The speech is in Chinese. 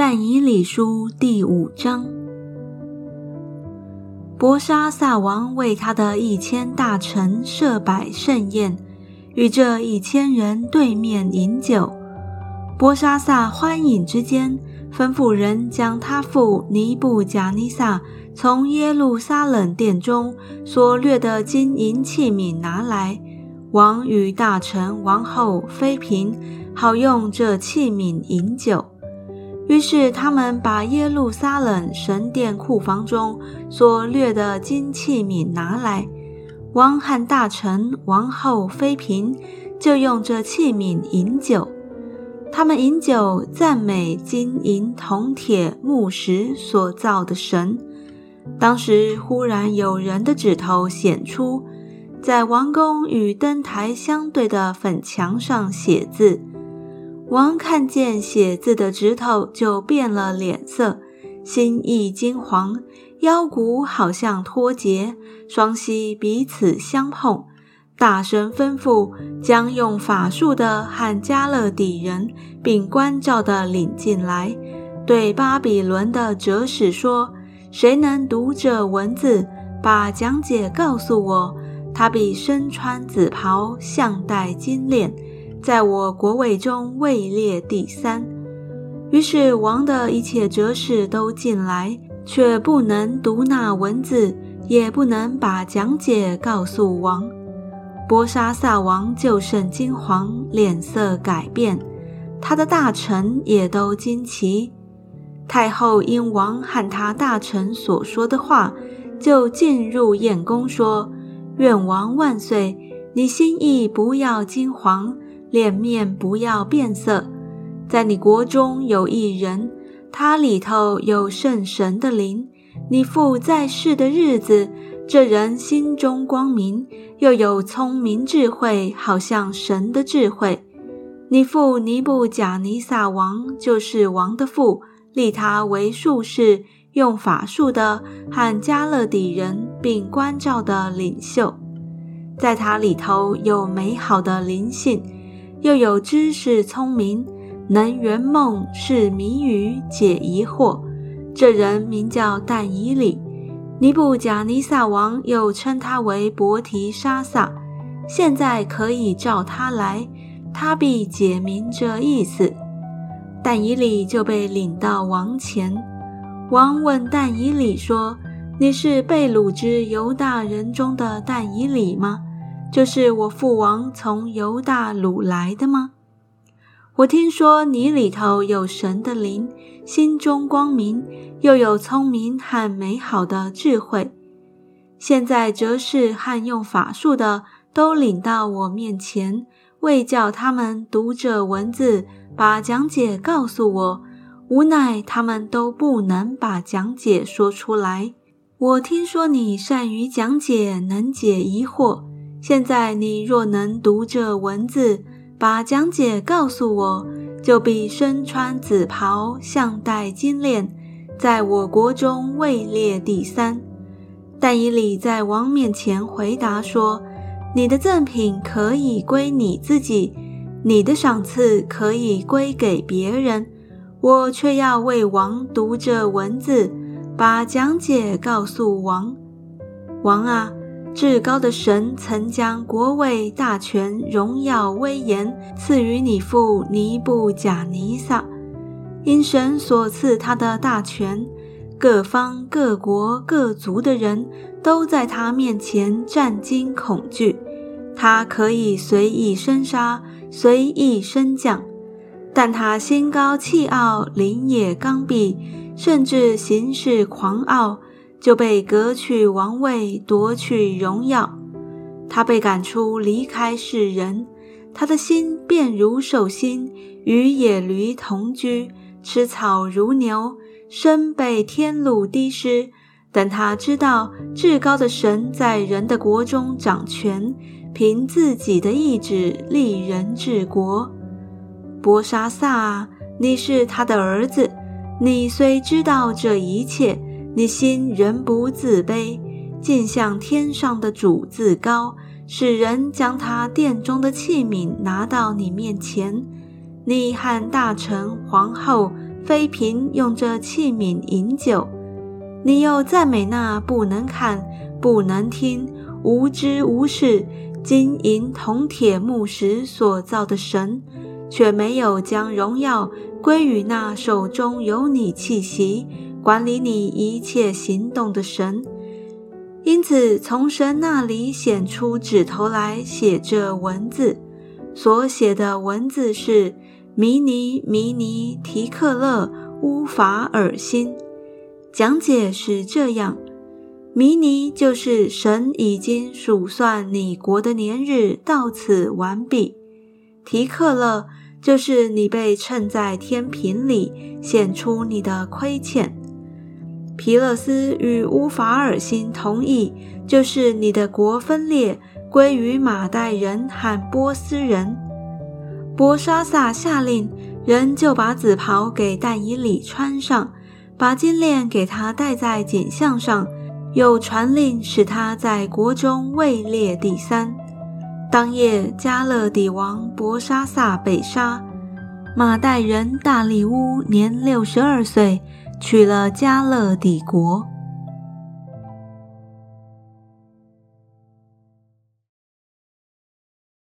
但以理书第五章，伯沙撒王为他的一千大臣设摆盛宴，与这一千人对面饮酒。伯沙撒欢饮之间，吩咐人将他父尼布贾尼撒从耶路撒冷殿中所掠的金银器皿拿来。王与大臣、王后、妃嫔，好用这器皿饮酒。于是他们把耶路撒冷神殿库房中所掠的金器皿拿来，王和大臣、王后、妃嫔就用这器皿饮酒。他们饮酒，赞美金银铜铁木石所造的神。当时忽然有人的指头显出。在王宫与灯台相对的粉墙上写字，王看见写字的指头就变了脸色，心意惊惶，腰骨好像脱节，双膝彼此相碰，大声吩咐将用法术的和加勒底人并关照的领进来，对巴比伦的哲使说：“谁能读这文字，把讲解告诉我？”他必身穿紫袍，项戴金链，在我国位中位列第三。于是王的一切哲士都进来，却不能读那文字，也不能把讲解告诉王。波沙萨王就甚惊惶，脸色改变，他的大臣也都惊奇。太后因王和他大臣所说的话，就进入宴宫说。愿王万岁！你心意不要惊惶，脸面不要变色。在你国中有一人，他里头有圣神的灵。你父在世的日子，这人心中光明，又有聪明智慧，好像神的智慧。你父尼布贾尼撒王就是王的父，立他为术士。用法术的和加勒底人并关照的领袖，在他里头有美好的灵性，又有知识聪明，能圆梦是谜语解疑惑。这人名叫但以里，尼布贾尼撒王又称他为伯提沙撒。现在可以召他来，他必解明这意思。但以里就被领到王前。王问但以理说：“你是被掳之犹大人中的但以理吗？就是我父王从犹大掳来的吗？我听说你里头有神的灵，心中光明，又有聪明和美好的智慧。现在哲士和用法术的都领到我面前，为叫他们读这文字，把讲解告诉我。”无奈他们都不能把讲解说出来。我听说你善于讲解，能解疑惑。现在你若能读这文字，把讲解告诉我，就必身穿紫袍，项戴金链，在我国中位列第三。但以礼在王面前回答说：“你的赠品可以归你自己，你的赏赐可以归给别人。”我却要为王读这文字，把讲解告诉王。王啊，至高的神曾将国位、大权、荣耀、威严赐予你父尼布贾尼撒。因神所赐他的大权，各方各国各族的人都在他面前战惊恐惧。他可以随意生杀，随意升降。但他心高气傲，灵也刚愎，甚至行事狂傲，就被革去王位，夺去荣耀。他被赶出，离开世人。他的心便如兽心，与野驴同居，吃草如牛，身被天路滴湿。等他知道至高的神在人的国中掌权，凭自己的意志立人治国。波沙萨，你是他的儿子。你虽知道这一切，你心仍不自卑，竟向天上的主自高，使人将他殿中的器皿拿到你面前。你和大臣、皇后、妃嫔用这器皿饮酒。你又赞美那不能看、不能听、无知无识、金银铜铁木石所造的神，却没有将荣耀归于那手中有你气息、管理你一切行动的神。因此，从神那里显出指头来写这文字，所写的文字是迷尼迷尼提克勒乌法尔辛。讲解是这样：迷尼就是神已经数算你国的年日到此完毕；提克勒就是你被称在天平里显出你的亏欠。皮勒斯与乌法尔辛同意，就是你的国分裂归于马代人和波斯人。博沙萨下令，人就把紫袍给但以里穿上，把金链给他戴在颈项上，又传令使他在国中位列第三。当夜，加勒底王博沙萨被杀，马代人大利乌年六十二岁。娶了加勒底国。